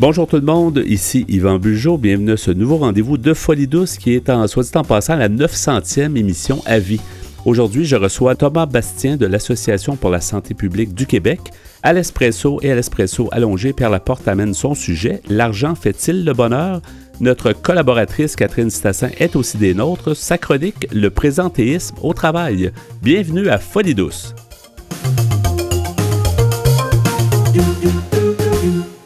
Bonjour tout le monde, ici Yvan Bugeaud. Bienvenue à ce nouveau rendez-vous de Folie douce qui est en, soit dit en passant, la 900e émission à vie. Aujourd'hui, je reçois Thomas Bastien de l'Association pour la santé publique du Québec. À l'espresso et à l'espresso allongé, Pierre Laporte amène son sujet L'argent fait-il le bonheur? Notre collaboratrice Catherine Stassin est aussi des nôtres. Sa chronique Le présentéisme au travail. Bienvenue à Folie douce.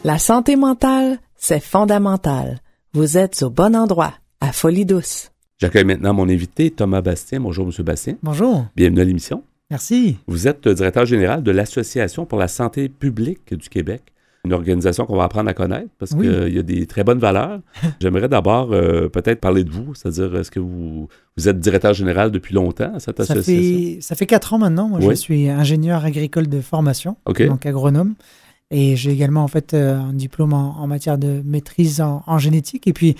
La santé mentale, c'est fondamental. Vous êtes au bon endroit, à Folie Douce. J'accueille maintenant mon invité, Thomas Bastien. Bonjour, Monsieur Bastien. Bonjour. Bienvenue à l'émission. Merci. Vous êtes directeur général de l'Association pour la santé publique du Québec. Une organisation qu'on va apprendre à connaître parce Oui. qu'il y a des très bonnes valeurs. J'aimerais d'abord euh, peut-être parler de vous, c'est-à-dire est-ce que vous, vous êtes directeur général depuis longtemps à cette Ça association? fait, ça fait quatre ans maintenant. Moi, Oui. je suis ingénieur agricole de formation, donc agronome. Et j'ai également en fait euh, un diplôme en, en matière de maîtrise en, en génétique. Et puis,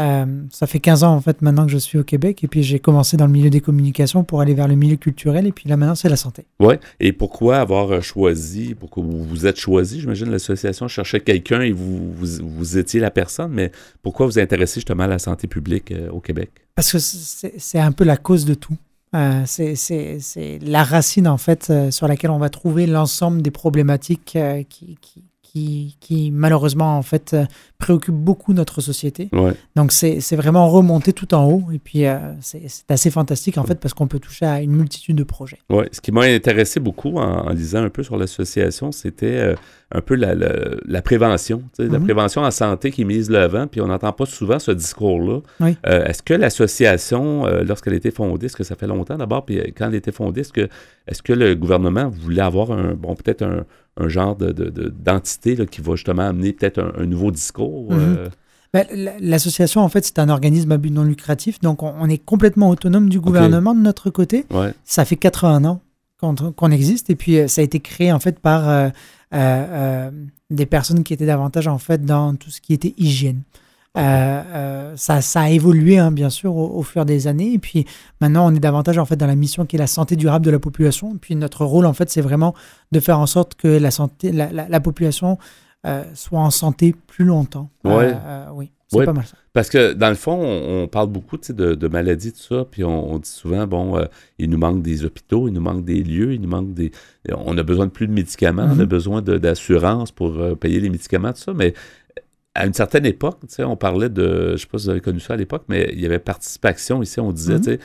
euh, ça fait 15 ans en fait maintenant que je suis au Québec. Et puis, j'ai commencé dans le milieu des communications pour aller vers le milieu culturel. Et puis là, maintenant, c'est la santé. Oui. Et pourquoi avoir euh, choisi, pourquoi vous vous êtes choisi, j'imagine l'association cherchait quelqu'un et vous, vous, vous étiez la personne, mais pourquoi vous intéressez justement à la santé publique au Québec? Parce que c'est un peu la cause de tout. Euh, c'est- la racine, en fait, euh, sur laquelle on va trouver l'ensemble des problématiques euh, qui, qui, qui, qui, malheureusement, en fait, euh, préoccupent beaucoup notre société. Ouais. Donc, c'est vraiment remonter tout en haut. Et puis, euh, c'est assez fantastique, en fait, parce qu'on peut toucher à une multitude de projets. Oui, ce qui m'a intéressé beaucoup en, en lisant un peu sur l'association, c'était euh, un peu la, la- la prévention. La Mhm. prévention en santé qui mise le vent, puis on n'entend pas souvent ce discours-là. Oui. Euh, est-ce que l'association, lorsqu'elle a été fondée, est-ce que ça fait longtemps d'abord, puis quand elle a été fondée, est-ce que, est que le gouvernement voulait avoir un, bon, peut-être un, un genre de, de- de- d'entité là, qui va justement amener peut-être un, un nouveau discours? Mhm. euh, Ben, L'association, en fait, c'est un organisme à but non lucratif. Donc, on, on est complètement autonome du gouvernement de notre côté. ouais. Ça fait 80 ans qu'on existe et puis euh, ça a été créé en fait par euh, des personnes qui étaient davantage en fait dans tout ce qui était hygiène. Euh, euh, ça, ça a évolué hein, bien sûr au, au fur des années et puis maintenant on est davantage en fait dans la mission qui est la santé durable de la population et puis notre rôle en fait c'est vraiment de faire en sorte que la santé la, la- la population euh, soit en santé plus longtemps. Ouais. Euh, oui, c'est Ouais. pas mal ça. Parce que dans le fond, on, on parle beaucoup de, de maladies, tout ça, puis on, on dit souvent, bon, euh, il nous manque des hôpitaux, il nous manque des lieux, il nous manque des... On a besoin de plus de médicaments, on a besoin d'assurance pour euh, payer les médicaments, tout ça, mais à une certaine époque, on parlait de, je sais pas si vous avez connu ça à l'époque, mais il y avait participation ici, on disait, Mhm.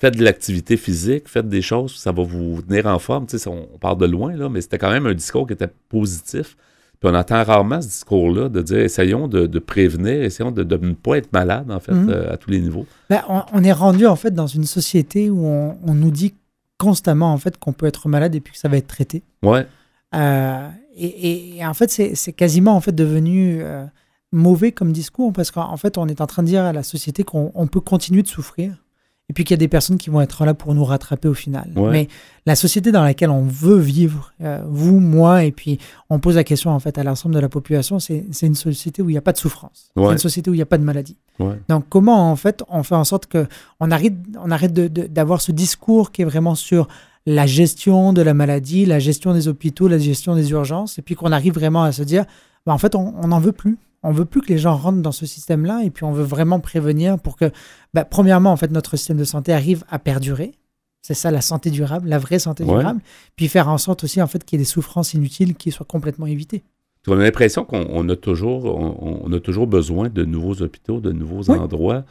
faites de l'activité physique, faites des choses, ça va vous tenir en forme, on, on part de loin, là, mais c'était quand même un discours qui était positif. Puis on entend rarement ce discours-là de dire essayons de, de prévenir, essayons de, de ne pas être malade, en fait, Mhm. euh, à tous les niveaux. Ben, on, on est rendu en fait dans une société où on, on nous dit constamment en fait qu'on peut être malade et puis que ça va être traité. Ouais, Euh, et, en fait, c'est quasiment en fait devenu euh, mauvais comme discours parce qu'en en fait, on est en train de dire à la société qu'on on peut continuer de souffrir et puis qu'il y a des personnes qui vont être là pour nous rattraper au final. Ouais. Mais la société dans laquelle on veut vivre, euh, vous, moi, et puis on pose la question en fait à l'ensemble de la population, c'est une société où il n'y a pas de souffrance, Ouais. c'est une société où il n'y a pas de maladie. ouais, Donc, comment en fait on fait en sorte que on arrête, on arrête d'avoir ce discours qui est vraiment sur la gestion de la maladie, la gestion des hôpitaux, la gestion des urgences, et puis qu'on arrive vraiment à se dire, bah, en fait, on n'en veut plus. On veut plus que les gens rentrent dans ce système-là, et puis on veut vraiment prévenir pour que, bah, premièrement, en fait, notre système de santé arrive à perdurer. C'est ça la santé durable, la vraie santé Ouais. durable. Puis faire en sorte aussi, en fait, qu'il y ait des souffrances inutiles qui soient complètement évitées. On a l'impression qu'on on a, toujours, on, on a toujours besoin de nouveaux hôpitaux, de nouveaux Oui. endroits.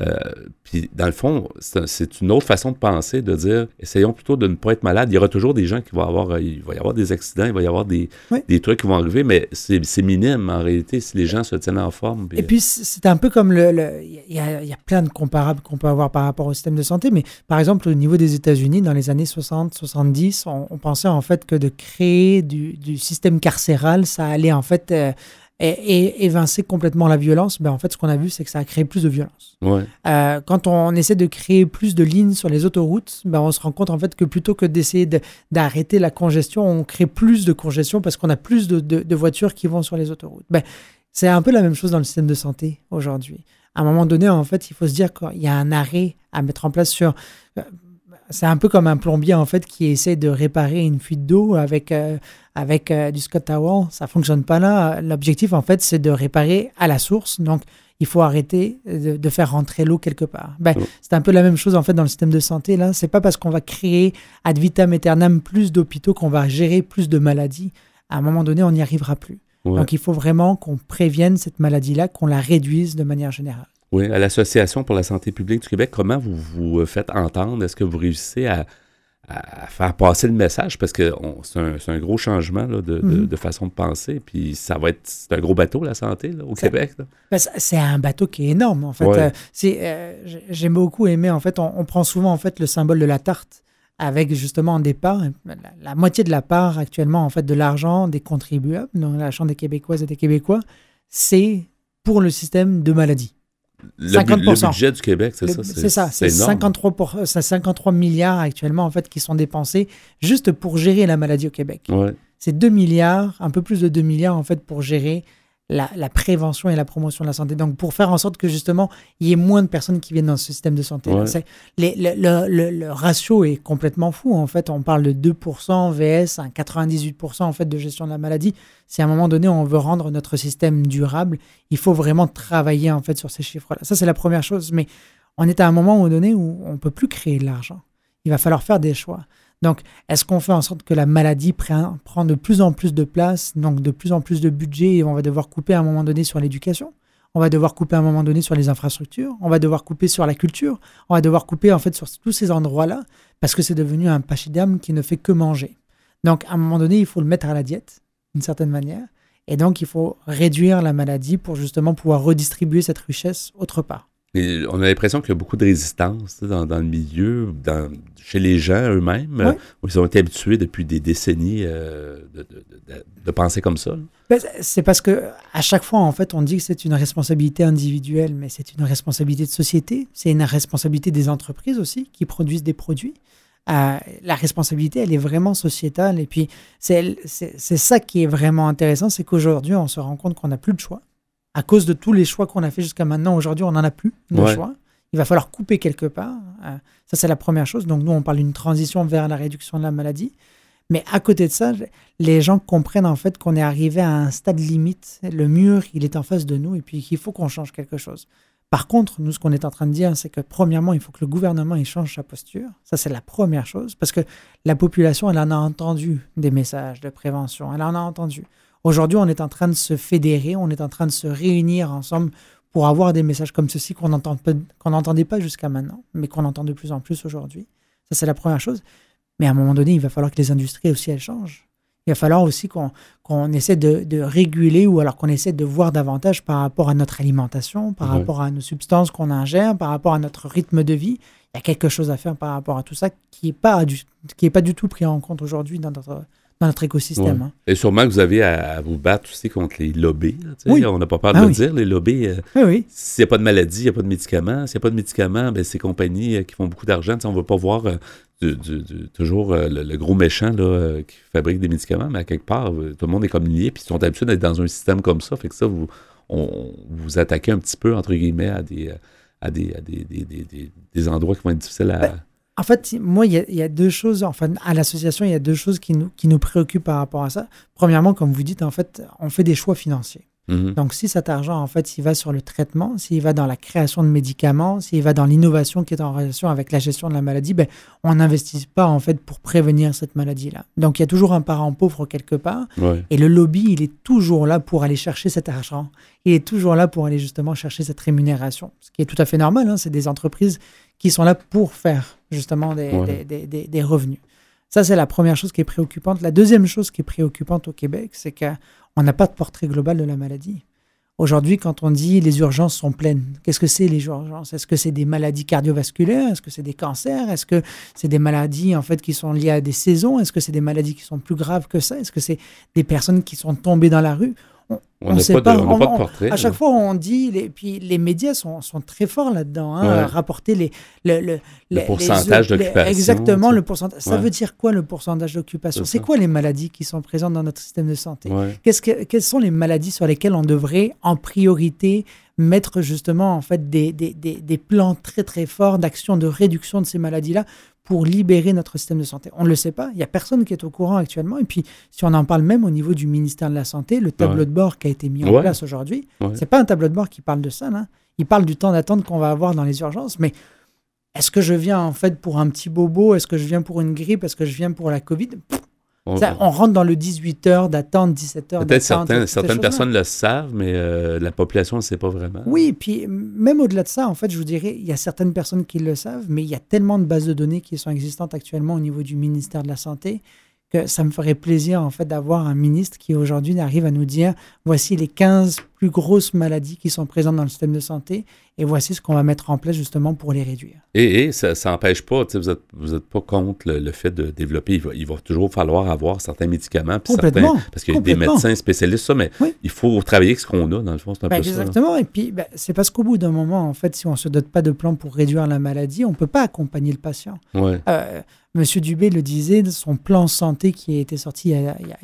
Euh, puis, dans le fond, c'est un- c'est une autre façon de penser, de dire essayons plutôt de ne pas être malade. Il y aura toujours des gens qui vont avoir. euh, Il va y avoir des accidents, il va y avoir des, Oui. des trucs qui vont arriver, mais c'est minime en réalité si les gens se tiennent en forme. puis- Et puis, c'est un peu comme le. Il y, a, il y a plein de comparables qu'on peut avoir par rapport au système de santé, mais par exemple, au niveau des États-Unis, dans les années 60-70, on, on pensait en fait que de créer du, du système carcéral, ça allait en fait euh, é- é- évincer complètement la violence. Ben, en fait, ce qu'on a vu, c'est que ça a créé plus de violence. Ouais, Euh, quand on essaie de créer plus de lignes sur les autoroutes, ben on se rend compte en fait que plutôt que d'essayer de- d'arrêter la congestion, on crée plus de congestion parce qu'on a plus de, de- de voitures qui vont sur les autoroutes. Ben, c'est un peu la même chose dans le système de santé aujourd'hui. À un moment donné, en fait, il faut se dire qu'il y a un arrêt à mettre en place sur. C'est un peu comme un plombier en fait qui essaie de réparer une fuite d'eau avec euh, avec euh, du Scott Towel. Ça fonctionne pas là. L'objectif en fait c'est de réparer à la source. Donc il faut arrêter de, faire rentrer l'eau quelque part. Ben, C'est un peu la même chose en fait dans le système de santé. Là, c'est pas parce qu'on va créer ad vitam aeternam plus d'hôpitaux qu'on va gérer plus de maladies. À un moment donné, on n'y arrivera plus. Donc il faut vraiment qu'on prévienne cette maladie-là, qu'on la réduise de manière générale. Oui, à l'Association pour la santé publique du Québec, comment vous vous faites entendre? Est-ce que vous réussissez à, faire passer le message? Parce que c'est un, gros changement mhm. de, façon de penser. Puis ça va être un gros bateau, la santé, au Québec. Ben, c'est un bateau qui est énorme, en fait. Euh, euh, J'ai beaucoup aimé, en fait, on, prend souvent, en fait, le symbole de la tarte avec justement des parts, la, moitié de la part actuellement, en fait, de l'argent des contribuables, dans l'argent des Québécoises et des Québécois, c'est pour le système de maladie. Le, 50%. le budget du Québec, c'est ça? C'est ça, c'est 53, pour, 53 milliards actuellement en fait qui sont dépensés juste pour gérer la maladie au Québec. C'est 2 milliards, un peu plus de 2 milliards en fait pour gérer la, prévention et la promotion de la santé. Donc, pour faire en sorte que justement, il y ait moins de personnes qui viennent dans ce système de santé. le, ratio est complètement fou. En fait, on parle de 2% VS, un 98% en fait de gestion de la maladie. Si à un moment donné, on veut rendre notre système durable, il faut vraiment travailler en fait sur ces chiffres-là. Ça, c'est la première chose. Mais on est à un moment donné où on ne peut plus créer de l'argent. Il va falloir faire des choix. Donc, est-ce qu'on fait en sorte que la maladie prend, de plus en plus de place, donc de plus en plus de budget, et on va devoir couper à un moment donné sur l'éducation? On va devoir couper à un moment donné sur les infrastructures, on va devoir couper sur la culture, on va devoir couper en fait sur tous ces endroits-là, parce que c'est devenu un pachyderme qui ne fait que manger? Donc, à un moment donné, il faut le mettre à la diète, d'une certaine manière, et donc il faut réduire la maladie pour justement pouvoir redistribuer cette richesse autre part on a l'impression qu'il y a beaucoup de résistance dans, le milieu, chez les gens eux-mêmes, euh, où ils ont été habitués depuis des décennies euh, de, penser comme ça. Ben, c'est parce que à chaque fois, en fait, on dit que c'est une responsabilité individuelle, mais c'est une responsabilité de société, c'est une responsabilité des entreprises aussi qui produisent des produits. Euh, la responsabilité, elle est vraiment sociétale. Et puis, c'est ça qui est vraiment intéressant, c'est qu'aujourd'hui, on se rend compte qu'on n'a plus de choix à cause de tous les choix qu'on a fait jusqu'à maintenant, aujourd'hui, on n'en a plus de choix. Il va falloir couper quelque part. Euh, ça, c'est la première chose. Donc, nous, on parle d'une transition vers la réduction de la maladie. Mais à côté de ça, les gens comprennent en fait qu'on est arrivé à un stade limite. Le mur, il est en face de nous et puis qu'il faut qu'on change quelque chose. Par contre, nous, ce qu'on est en train de dire, c'est que premièrement, il faut que le gouvernement il change sa posture. Ça, c'est la première chose. Parce que la population, elle en a entendu des messages de prévention. Elle en a entendu. Aujourd'hui, on est en train de se fédérer, on est en train de se réunir ensemble pour avoir des messages comme ceci qu'on n'entendait pas jusqu'à maintenant, mais qu'on entend de plus en plus aujourd'hui. Ça, c'est la première chose. Mais à un moment donné, il va falloir que les industries aussi, elles changent. Il va falloir aussi qu'on essaie de, réguler ou alors qu'on essaie de voir davantage par rapport à notre alimentation, par rapport à nos substances qu'on ingère, par rapport à notre rythme de vie. Il y a quelque chose à faire par rapport à tout ça qui n'est pas, pas du tout pris en compte aujourd'hui dans notre, dans notre écosystème. Hein. Et sûrement que vous avez à, vous battre aussi contre les lobbies. On n'a pas peur de ah le dire, les lobbies. Euh, oui, S'il n'y a pas de maladie, il n'y a pas de médicaments. S'il n'y a pas de médicaments, ben, ces compagnies euh, qui font beaucoup d'argent, on ne va pas voir euh, toujours le, gros méchant là, qui fabrique des médicaments, mais à quelque part, tout le monde est comme lié, puis ils sont habitués d'être dans un système comme ça. Fait que ça, vous, on, vous attaquez un petit peu, entre guillemets, à des, à des, des, endroits qui vont être difficiles à. Ben, en fait, moi, il y, a deux choses, enfin, à l'association, il y a deux choses qui nous, qui nous préoccupent par rapport à ça. Premièrement, comme vous dites, en fait, on fait des choix financiers. Mhm. Donc, si cet argent, en fait, s'il va sur le traitement, s'il va dans la création de médicaments, s'il va dans l'innovation qui est en relation avec la gestion de la maladie, ben, on n'investit pas, en fait, pour prévenir cette maladie-là. Donc, il y a toujours un parent pauvre quelque part. Et le lobby, il est toujours là pour aller chercher cet argent. Il est toujours là pour aller justement chercher cette rémunération. Ce qui est tout à fait normal. Hein. C'est des entreprises qui sont là pour faire justement des, des, revenus. Ça, c'est la première chose qui est préoccupante. La deuxième chose qui est préoccupante au Québec, c'est qu'on n'a pas de portrait global de la maladie. Aujourd'hui, quand on dit les urgences sont pleines, qu'est-ce que c'est les urgences? Est-ce que c'est des maladies cardiovasculaires? Est-ce que c'est des cancers? Est-ce que c'est des maladies en fait qui sont liées à des saisons? Est-ce que c'est des maladies qui sont plus graves que ça? Est-ce que c'est des personnes qui sont tombées dans la rue? On n'a pas, de, on pas de portrait. à chaque fois, on dit, les, puis les médias sont, sont très forts là-dedans, hein, à rapporter les, le, le, le pourcentage d'occupation. Exactement, le pourcentage. Ça veut dire quoi le pourcentage d'occupation? C'est quoi les maladies qui sont présentes dans notre système de santé? Qu'est-ce que, Quelles sont les maladies sur lesquelles on devrait en priorité mettre justement en fait des, des, des, des plans très très forts d'action de réduction de ces maladies-là pour libérer notre système de santé. On ne le sait pas, il n'y a personne qui est au courant actuellement. Et puis, si on en parle même au niveau du ministère de la Santé, le tableau de bord qui a été mis en place aujourd'hui, ce c'est pas un tableau de bord qui parle de ça. Là. Il parle du temps d'attente qu'on va avoir dans les urgences. Mais est-ce que je viens en fait pour un petit bobo? Est-ce que je viens pour une grippe? Est-ce que je viens pour la Covid? On, rentre dans le 18 heures d'attente, 17 heures d'attente. Peut-être certaines personnes le savent, mais euh, la population ne sait pas vraiment. Oui, puis même au-delà de ça, en fait, je vous dirais, il y a certaines personnes qui le savent, mais il y a tellement de bases de données qui sont existantes actuellement au niveau du ministère de la Santé que ça me ferait plaisir en fait d'avoir un ministre qui aujourd'hui arrive à nous dire voici les 15 plus grosses maladies qui sont présentes dans le système de santé et voici ce qu'on va mettre en place justement pour les réduire. Et, ça n'empêche pas, vous n'êtes vous êtes pas contre le, fait de développer, il va, toujours falloir avoir certains médicaments. Complètement. parce qu'il y a des médecins spécialistes, ça, mais il faut travailler avec ce qu'on a, dans le fond, c'est un ben, Exactement, et puis ben, c'est parce qu'au bout d'un moment, en fait, si on ne se dote pas de plan pour réduire la maladie, on ne peut pas accompagner le patient. Ouais. Euh, Monsieur Dubé le disait, son plan santé qui a été sorti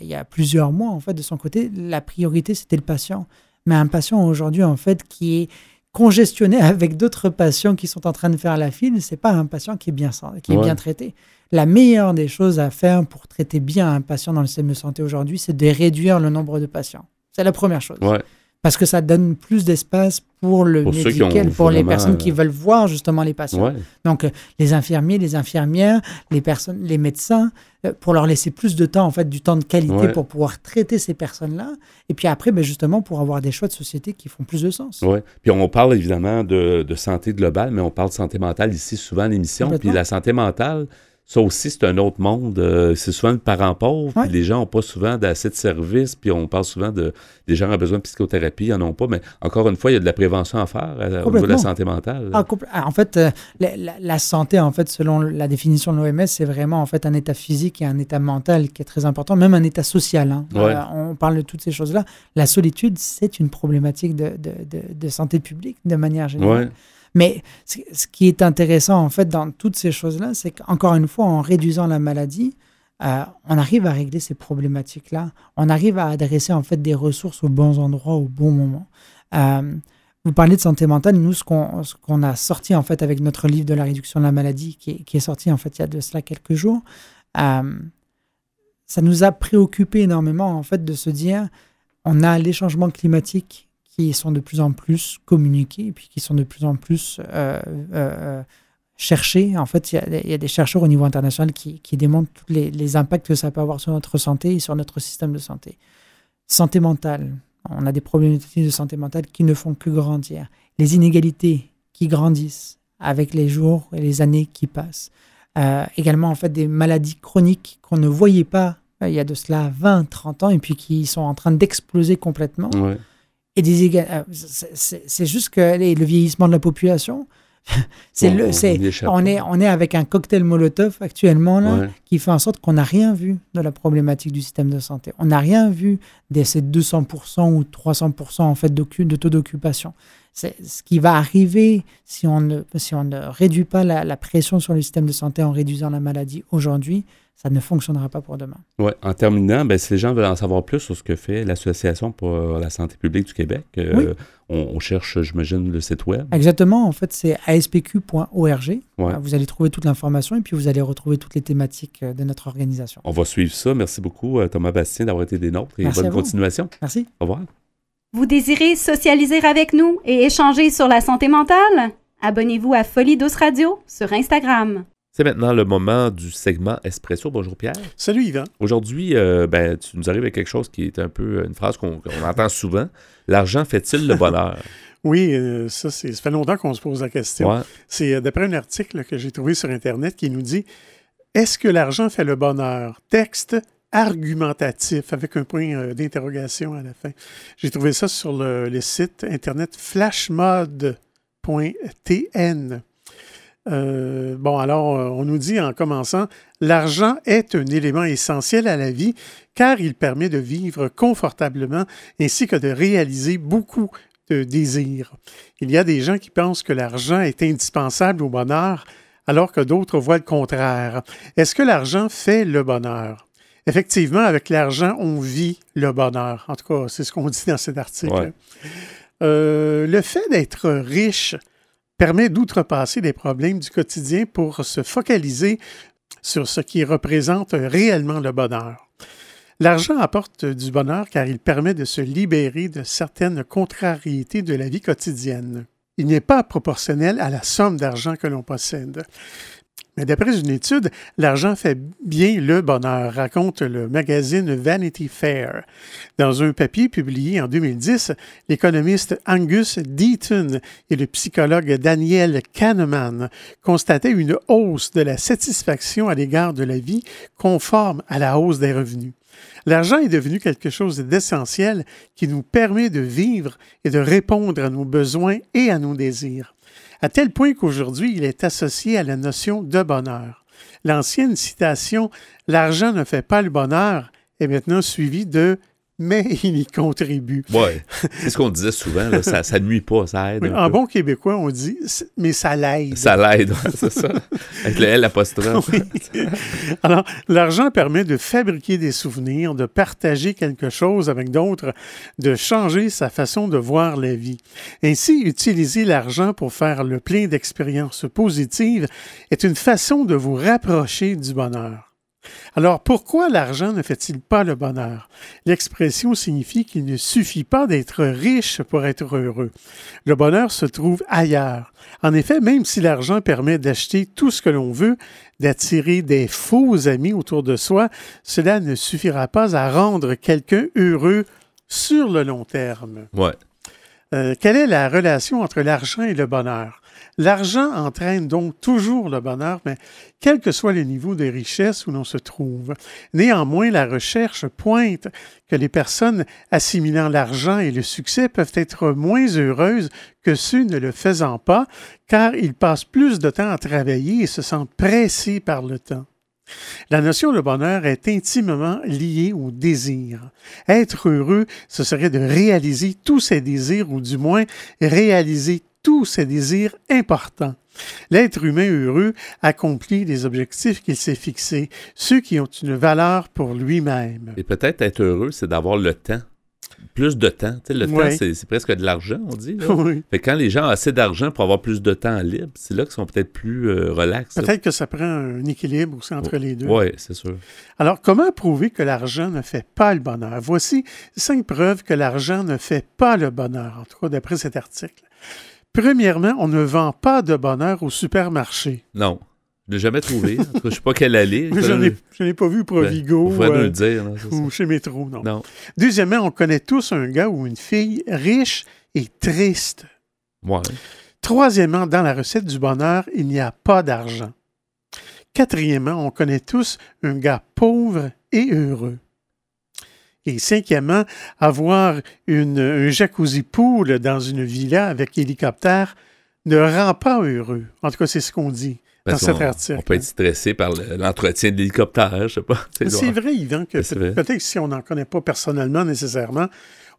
il y a, plusieurs mois, en fait, de son côté, la priorité, c'était le patient. Mais un patient aujourd'hui, en fait, qui est congestionné avec d'autres patients qui sont en train de faire la file, c'est pas un patient qui est bien, qui est bien traité. La meilleure des choses à faire pour traiter bien un patient dans le système de santé aujourd'hui, c'est de réduire le nombre de patients. C'est la première chose. Ouais parce que ça donne plus d'espace pour le médical, pour les personnes qui veulent voir justement les patients. Donc, euh, les infirmiers, les infirmières, les personnes, les médecins, euh, pour leur laisser plus de temps, en fait, du temps de qualité pour pouvoir traiter ces personnes-là. Et puis après, ben, justement, pour avoir des choix de société qui font plus de sens. Oui. Puis on parle évidemment de, de, santé globale, mais on parle de santé mentale ici souvent à l'émission. Puis la santé mentale, ça aussi, c'est un autre monde. Euh, c'est souvent le parent pauvre, puis les gens n'ont pas souvent d'assez de services, puis on parle souvent de des gens ont besoin de psychothérapie, ils n'en ont pas, mais encore une fois, il y a de la prévention à faire euh, au niveau de la santé mentale. Ah, ah, en fait, euh, la, santé, en fait, selon la définition de l'OMS, c'est vraiment en fait un état physique et un état mental qui est très important, même un état social. Hein. on parle de toutes ces choses-là. La solitude, c'est une problématique de, de, de, santé publique de manière générale. Mais ce qui est intéressant, en fait, dans toutes ces choses-là, c'est qu'encore une fois, en réduisant la maladie, euh, on arrive à régler ces problématiques-là. On arrive à adresser, en fait, des ressources aux bons endroits, au bon moment. Euh, vous parlez de santé mentale. Nous, ce qu'on a sorti, en fait, avec notre livre de la réduction de la maladie, qui est, sorti, en fait, il y a de cela quelques jours, euh, ça nous a préoccupé énormément, en fait, de se dire, on a les changements climatiques qui sont de plus en plus communiqués et puis qui sont de plus en plus euh, euh, euh, cherchés. En fait, il y, a des chercheurs au niveau international qui, démontrent tous les, impacts que ça peut avoir sur notre santé et sur notre système de santé. Santé mentale. On a des problématiques de santé mentale qui ne font que grandir. Les inégalités qui grandissent avec les jours et les années qui passent. également, en fait, des maladies chroniques qu'on ne voyait pas il y a de cela 20, 30 ans et puis qui sont en train d'exploser complètement et des euh, c'est juste que le vieillissement de la population, c'est le, c'est, on est, on est avec un cocktail Molotov actuellement là, qui fait en sorte qu'on n'a rien vu de la problématique du système de santé. On n'a rien vu de ces 200% ou 300% en fait de taux d'occupation. C'est ce qui va arriver si on ne, si on ne réduit pas la, la pression sur le système de santé en réduisant la maladie aujourd'hui ça ne fonctionnera pas pour demain. Oui, en terminant, ben, si les gens veulent en savoir plus sur ce que fait l'Association pour la santé publique du Québec, euh, on, cherche, j'imagine, le site web. Exactement, en fait, c'est aspq.org. Vous allez trouver toute l'information et puis vous allez retrouver toutes les thématiques euh, de notre organisation. On va suivre ça. Merci beaucoup, euh, Thomas Bastien, d'avoir été des nôtres et bonne continuation. Merci. Au revoir. Vous désirez socialiser avec nous et échanger sur la santé mentale? Abonnez-vous à Folie Douce Radio sur Instagram. C'est maintenant le moment du segment Espresso. Bonjour Pierre. Salut Yvan. Aujourd'hui, euh, ben, tu nous arrives avec quelque chose qui est un peu une phrase qu'on entend souvent. L'argent fait-il le bonheur? oui, euh, ça, ça fait longtemps qu'on se pose la question. C'est euh, d'après un article que j'ai trouvé sur Internet qui nous dit Est-ce que l'argent fait le bonheur? Texte argumentatif avec un point d'interrogation à la fin. J'ai trouvé ça sur le, le site Internet flashmode.tn. Euh, bon, alors, on nous dit en commençant, l'argent est un élément essentiel à la vie car il permet de vivre confortablement ainsi que de réaliser beaucoup de désirs. Il y a des gens qui pensent que l'argent est indispensable au bonheur, alors que d'autres voient le contraire. Est-ce que l'argent fait le bonheur? Effectivement, avec l'argent, on vit le bonheur. En tout cas, c'est ce qu'on dit dans cet article. Euh, le fait d'être riche permet d'outrepasser les problèmes du quotidien pour se focaliser sur ce qui représente réellement le bonheur. L'argent apporte du bonheur car il permet de se libérer de certaines contrariétés de la vie quotidienne. Il n'est pas proportionnel à la somme d'argent que l'on possède. Mais d'après une étude, l'argent fait bien le bonheur, raconte le magazine Vanity Fair. Dans un papier publié en 2010, l'économiste Angus Deaton et le psychologue Daniel Kahneman constataient une hausse de la satisfaction à l'égard de la vie conforme à la hausse des revenus. L'argent est devenu quelque chose d'essentiel qui nous permet de vivre et de répondre à nos besoins et à nos désirs, à tel point qu'aujourd'hui il est associé à la notion de bonheur. L'ancienne citation L'argent ne fait pas le bonheur est maintenant suivie de mais il y contribue. Oui, c'est ce qu'on disait souvent, ça, ne nuit pas, ça aide. en bon québécois, on dit mais ça l'aide. Ça l'aide, c'est ça. Avec le L apostrophe. Alors, l'argent permet de fabriquer des souvenirs, de partager quelque chose avec d'autres, de changer sa façon de voir la vie. Ainsi, utiliser l'argent pour faire le plein d'expériences positives est une façon de vous rapprocher du bonheur. Alors pourquoi l'argent ne fait-il pas le bonheur? L'expression signifie qu'il ne suffit pas d'être riche pour être heureux. Le bonheur se trouve ailleurs. En effet, même si l'argent permet d'acheter tout ce que l'on veut, d'attirer des faux amis autour de soi, cela ne suffira pas à rendre quelqu'un heureux sur le long terme. Ouais. Euh, quelle est la relation entre l'argent et le bonheur? L'argent entraîne donc toujours le bonheur, mais quel que soit le niveau de richesse où l'on se trouve. Néanmoins, la recherche pointe que les personnes assimilant l'argent et le succès peuvent être moins heureuses que ceux ne le faisant pas, car ils passent plus de temps à travailler et se sentent pressés par le temps. La notion de bonheur est intimement liée au désir. Être heureux, ce serait de réaliser tous ses désirs ou du moins réaliser tous ses désirs importants. L'être humain heureux accomplit les objectifs qu'il s'est fixés, ceux qui ont une valeur pour lui-même. Et peut-être être heureux, c'est d'avoir le temps. Plus de temps. le temps, c'est presque de l'argent, on dit. quand les gens ont assez d'argent pour avoir plus de temps libre, c'est là qu'ils sont peut-être plus euh, relax. Peut-être que ça prend un équilibre aussi entre les deux. Oui, c'est sûr. Alors, comment prouver que l'argent ne fait pas le bonheur? Voici cinq preuves que l'argent ne fait pas le bonheur, en tout cas d'après cet article. Premièrement, on ne vend pas de bonheur au supermarché. Non. Je ne l'ai jamais trouvé. je ne sais pas quelle allée. je n'ai pas vu Provigo. Ben, euh, le dire. ou chez Métro, non. non. Deuxièmement, on connaît tous un gars ou une fille riche et triste. Ouais. Troisièmement, dans la recette du bonheur, il n'y a pas d'argent. Quatrièmement, on connaît tous un gars pauvre et heureux. Et cinquièmement, avoir une, un jacuzzi pool dans une villa avec hélicoptère ne rend pas heureux. En tout cas, c'est ce qu'on dit dans cet article. On peut être stressé par l'entretien de l'hélicoptère, je sais pas. C'est vrai, Yvan, que peut-être que si on n'en connaît pas personnellement nécessairement,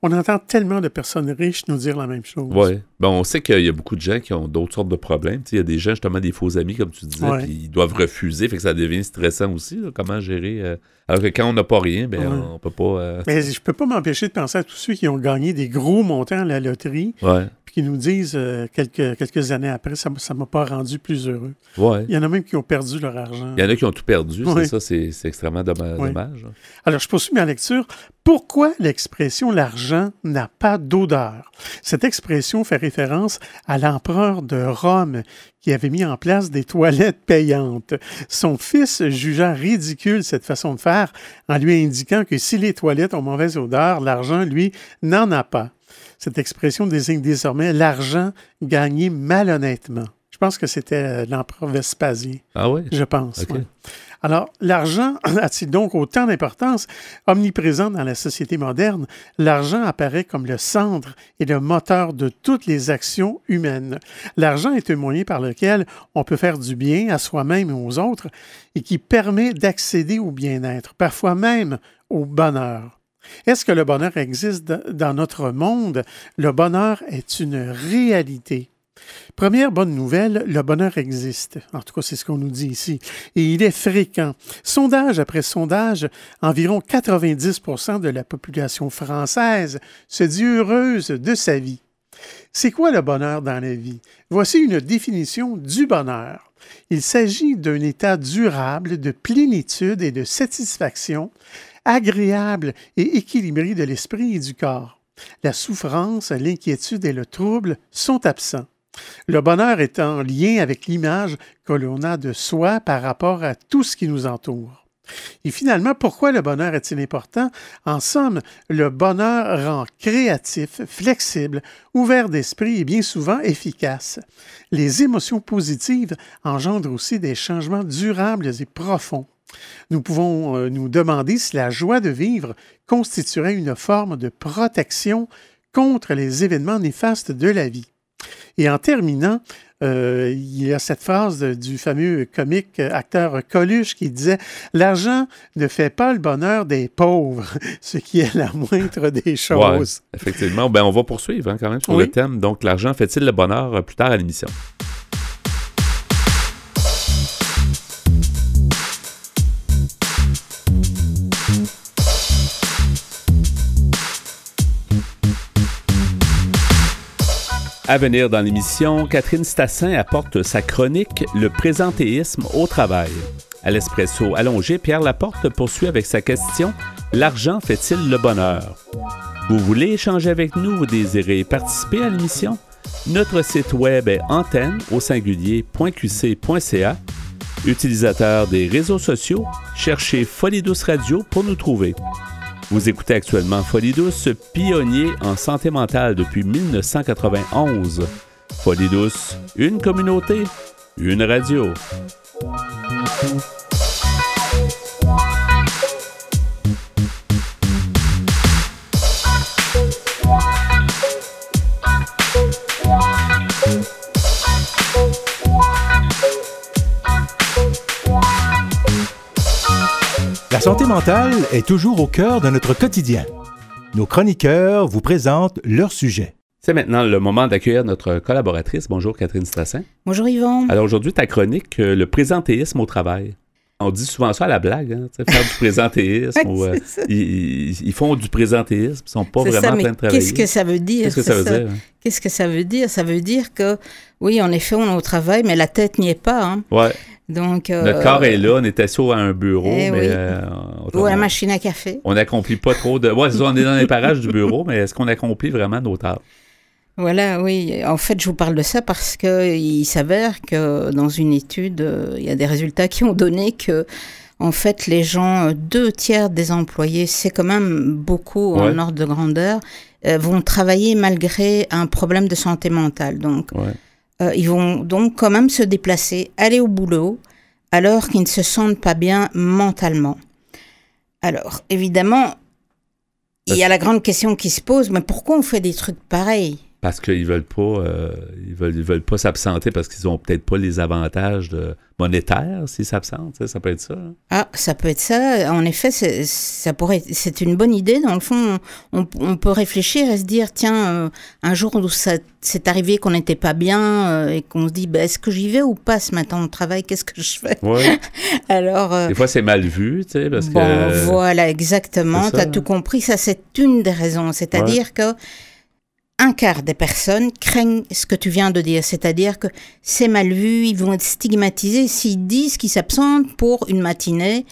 on entend tellement de personnes riches nous dire la même chose. Oui. Bon, on sait qu'il y a beaucoup de gens qui ont d'autres sortes de problèmes. il y a des gens, justement, des faux amis, comme tu disais, puis ils doivent refuser, fait que ça devient stressant aussi, comment gérer. Euh, alors que quand on n'a pas rien, ben, on peut pas. Euh, Mais je peux pas m'empêcher de penser à tous ceux qui ont gagné des gros montants à la loterie. Puis qui nous disent euh, quelques, quelques années après, ça ne m'a pas rendu plus heureux. Ouais. Il y en a même qui ont perdu leur argent. Il y en a qui ont tout perdu, c'est ça, c'est extrêmement dommage. Hein. Alors, je poursuis ma lecture. Pourquoi l'expression l'argent n'a pas d'odeur? Cette expression fait référence à l'empereur de Rome qui avait mis en place des toilettes payantes. Son fils jugea ridicule cette façon de faire en lui indiquant que si les toilettes ont mauvaise odeur, l'argent, lui, n'en a pas. Cette expression désigne désormais l'argent gagné malhonnêtement. Je pense que c'était euh, l'empereur Vespasien. Ah oui? Je pense. Alors, l'argent a-t-il donc autant d'importance? Omniprésent dans la société moderne, l'argent apparaît comme le centre et le moteur de toutes les actions humaines. L'argent est un moyen par lequel on peut faire du bien à soi-même et aux autres et qui permet d'accéder au bien-être, parfois même au bonheur. Est-ce que le bonheur existe dans notre monde? Le bonheur est une réalité. Première bonne nouvelle, le bonheur existe. En tout cas, c'est ce qu'on nous dit ici. Et il est fréquent. Sondage après sondage, environ 90% de la population française se dit heureuse de sa vie. C'est quoi le bonheur dans la vie? Voici une définition du bonheur. Il s'agit d'un état durable de plénitude et de satisfaction, agréable et équilibré de l'esprit et du corps. La souffrance, l'inquiétude et le trouble sont absents. Le bonheur est en lien avec l'image que l'on a de soi par rapport à tout ce qui nous entoure. Et finalement, pourquoi le bonheur est-il important? En somme, le bonheur rend créatif, flexible, ouvert d'esprit et bien souvent efficace. Les émotions positives engendrent aussi des changements durables et profonds. Nous pouvons euh, nous demander si la joie de vivre constituerait une forme de protection contre les événements néfastes de la vie. Et en terminant, euh, il y a cette phrase du fameux comique acteur Coluche qui disait L'argent ne fait pas le bonheur des pauvres, ce qui est la moindre des choses. effectivement. Ben, on va poursuivre hein, quand même sur le thème. Donc, l'argent fait-il le bonheur euh, plus tard à l'émission? À venir dans l'émission, Catherine Stassin apporte sa chronique Le présentéisme au travail. À l'espresso allongé, Pierre Laporte poursuit avec sa question L'argent fait-il le bonheur? Vous voulez échanger avec nous ou désirez participer à l'émission? Notre site web est antenne au singulier.qc.ca. Utilisateur des réseaux sociaux, cherchez Folie Douce Radio pour nous trouver. Vous écoutez actuellement Folie Douce, pionnier en santé mentale depuis 1991. Folie Douce, une communauté, une radio. Santé mentale est toujours au cœur de notre quotidien. Nos chroniqueurs vous présentent leur sujet. C'est maintenant le moment d'accueillir notre collaboratrice. Bonjour Catherine Stassin. Bonjour Yvon. Alors aujourd'hui, ta chronique, euh, le présentéisme au travail. On dit souvent ça à la blague, hein, faire du présentéisme. Euh, ils, font du présentéisme, ils sont pas vraiment en train de travailler. Qu'est-ce que ça veut dire? Qu'est-ce que ça veut dire? Hein? Qu'est-ce que ça veut dire? Ça veut dire que, oui, en effet, on est au travail, mais la tête n'y est pas. Hein. Ouais. Donc, euh, Notre corps est là, on est assis à un bureau, eh mais. Euh, Ou à la machine à café. On n'accomplit pas trop de. Ouais, on est dans les parages du bureau, mais est-ce qu'on accomplit vraiment nos tâches? Voilà, oui. En fait, je vous parle de ça parce qu'il s'avère que dans une étude, euh, il y a des résultats qui ont donné que, en fait, les gens, deux tiers des employés, c'est quand même beaucoup en ordre de grandeur, vont travailler malgré un problème de santé mentale. Donc, euh, ils vont donc quand même se déplacer, aller au boulot, alors qu'ils ne se sentent pas bien mentalement. Alors, évidemment, il y a la grande question qui se pose, mais pourquoi on fait des trucs pareils? Parce qu'ils veulent pas, euh, ils veulent, ils veulent pas s'absenter parce qu'ils ont peut-être pas les avantages de, monétaire s'ils s'absentent, ça peut être ça. Hein. Ah, ça peut être ça. En effet, ça pourrait, c'est une bonne idée. Dans le fond, on, peut réfléchir et se dire, tiens, euh, un jour où ça c'est arrivé qu'on n'était pas bien euh, et qu'on se dit, bah, est-ce que j'y vais ou pas ce matin au travail? Qu'est-ce que je fais? Alors. Des fois, c'est mal vu, tu sais, parce bon, Voilà, exactement. Tu as tout compris. Ça, c'est une des raisons. C'est-à-dire que un quart des personnes craignent ce que tu viens de dire, c'est-à-dire que c'est mal vu, ils vont être stigmatisés s'ils disent qu'ils s'absentent pour une matinée,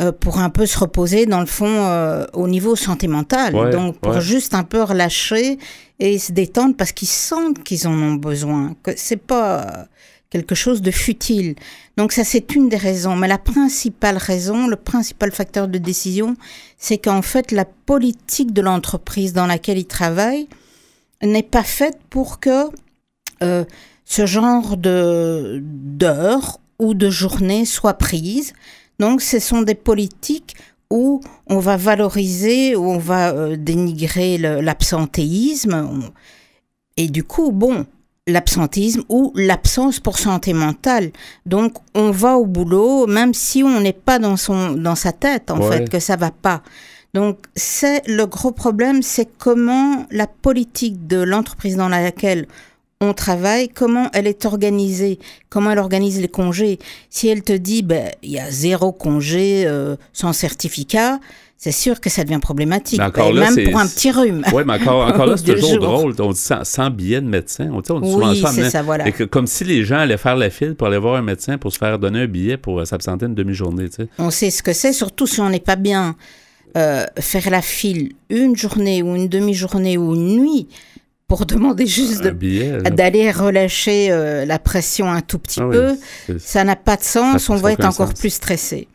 euh, pour un peu se reposer dans le fond euh, au niveau sentimental, donc pour juste un peu relâcher et se détendre parce qu'ils sentent qu'ils en ont besoin, que c'est pas quelque chose de futile. Donc ça c'est une des raisons, mais la principale raison, le principal facteur de décision, c'est qu'en fait la politique de l'entreprise dans laquelle ils travaillent n'est pas faite pour que euh, ce genre de d'heures ou de journées soit prise. Donc, ce sont des politiques où on va valoriser, où on va euh, dénigrer l'absentéisme. Et du coup, bon, l'absentéisme ou l'absence pour santé mentale. Donc, on va au boulot, même si on n'est pas dans, son, dans sa tête, en fait, que ça va pas. Donc, c'est le gros problème, c'est comment la politique de l'entreprise dans laquelle on travaille, comment elle est organisée, comment elle organise les congés. Si elle te dit, ben, il y a zéro congé euh, sans certificat, c'est sûr que ça devient problématique. même pour un petit rhume. Oui, mais encore, encore là, c'est toujours drôle. On dit sans, billet de médecin. On, on dit oui, c'est ça, voilà. comme si les gens allaient faire la file pour aller voir un médecin pour se faire donner un billet pour euh, s'absenter une demi-journée. On sait ce que c'est, surtout si on n'est pas bien. Euh, faire la file une journée ou une demi-journée ou une nuit, pour demander juste d'aller relâcher euh, la pression un tout petit ah peu, ça n'a pas de sens, on va être encore plus stressé.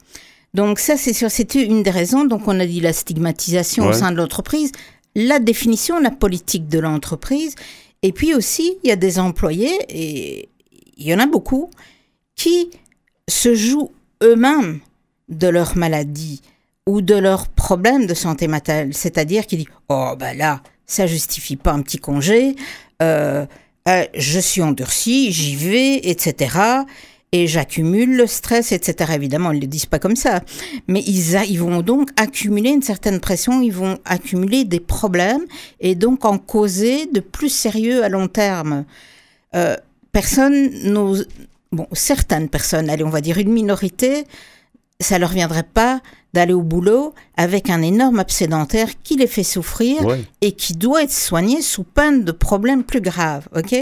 Donc ça, c'est sûr, c'était une des raisons. Donc on a dit la stigmatisation au sein de l'entreprise, la définition, la politique de l'entreprise, et puis aussi, il y a des employés, et il y en a beaucoup, qui se jouent eux-mêmes de leur maladie ou de leurs problèmes de santé mentale. C'est-à-dire qu'ils disent, oh ben là, ça justifie pas un petit congé, euh, euh, je suis endurci, j'y vais, etc. Et j'accumule le stress, etc. Évidemment, ils ne le disent pas comme ça. Mais ils, vont donc accumuler une certaine pression, ils vont accumuler des problèmes et donc en causer de plus sérieux à long terme. Euh, personne. Bon, certaines personnes, allez, on va dire une minorité, ça leur viendrait pas d'aller au boulot avec un énorme absédentaire qui les fait souffrir et qui doit être soigné sous peine de problèmes plus graves, ok?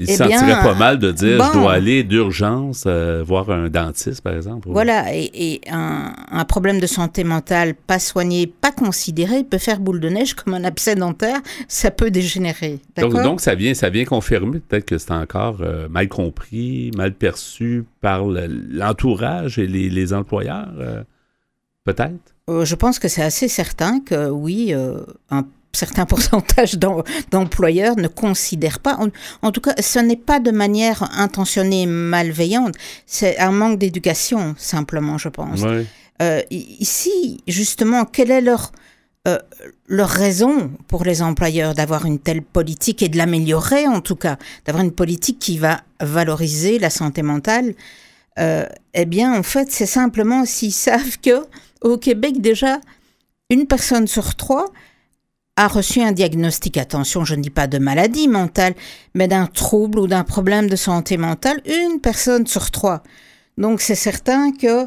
Il eh sentirait pas mal de dire je dois aller d'urgence euh, voir un dentiste, par exemple. Voilà, et, un, problème de santé mentale pas soigné, pas considéré, peut faire boule de neige comme un abcès dentaire, ça peut dégénérer. Donc, donc, ça vient, ça vient confirmer peut-être que c'est encore euh, mal compris, mal perçu par l'entourage et les, employeurs. Euh? Peut-être? Je pense que c'est assez certain que oui, un certain pourcentage d'employeurs ne considèrent pas, en, tout cas, ce n'est pas de manière intentionnée malveillante, c'est un manque d'éducation, simplement, je pense. Euh, ici, justement, quelle est leur, leur raison pour les employeurs d'avoir une telle politique et de l'améliorer, en tout cas, d'avoir une politique qui va valoriser la santé mentale? Eh bien, en fait, c'est simplement s'ils savent que au Québec, déjà, une personne sur trois a reçu un diagnostic, attention, je ne dis pas de maladie mentale, mais d'un trouble ou d'un problème de santé mentale, une personne sur trois. Donc c'est certain que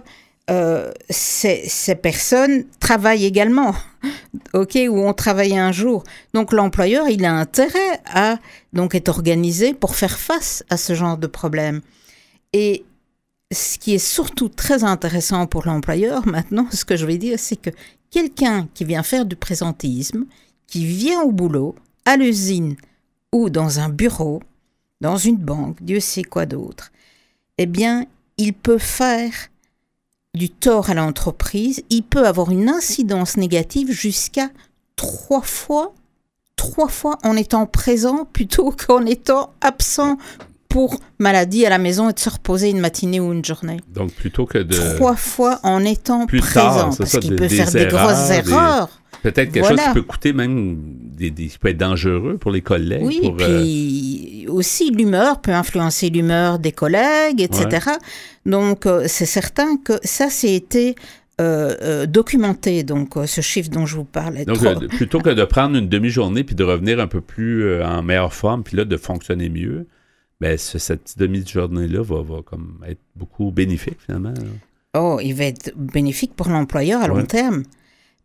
euh, ces, personnes travaillent également, ok, ou ont travaillé un jour. Donc l'employeur, il a intérêt à donc être organisé pour faire face à ce genre de problème. Et ce qui est surtout très intéressant pour l'employeur maintenant, ce que je vais dire, c'est que quelqu'un qui vient faire du présentéisme, qui vient au boulot, à l'usine ou dans un bureau, dans une banque, Dieu sait quoi d'autre, eh bien, il peut faire du tort à l'entreprise, il peut avoir une incidence négative jusqu'à trois fois, trois fois en étant présent plutôt qu'en étant absent pour maladie à la maison et de se reposer une matinée ou une journée. Donc plutôt que de... Trois fois en étant présent, parce qu'il peut faire des, grosses erreurs. Peut-être quelque chose qui peut coûter même, des, qui peut être dangereux pour les collègues. Oui, et puis euh, aussi l'humeur peut influencer l'humeur des collègues, etc. Donc euh, c'est certain que ça, c'est été euh, documenté, donc ce chiffre dont je vous parlais. Donc, plutôt que de prendre une demi-journée puis de revenir un peu plus en meilleure forme, puis là, de fonctionner mieux, ben, cette demi-journée-là va, va, comme être beaucoup bénéfique finalement. Oh, il va être bénéfique pour l'employeur à long terme.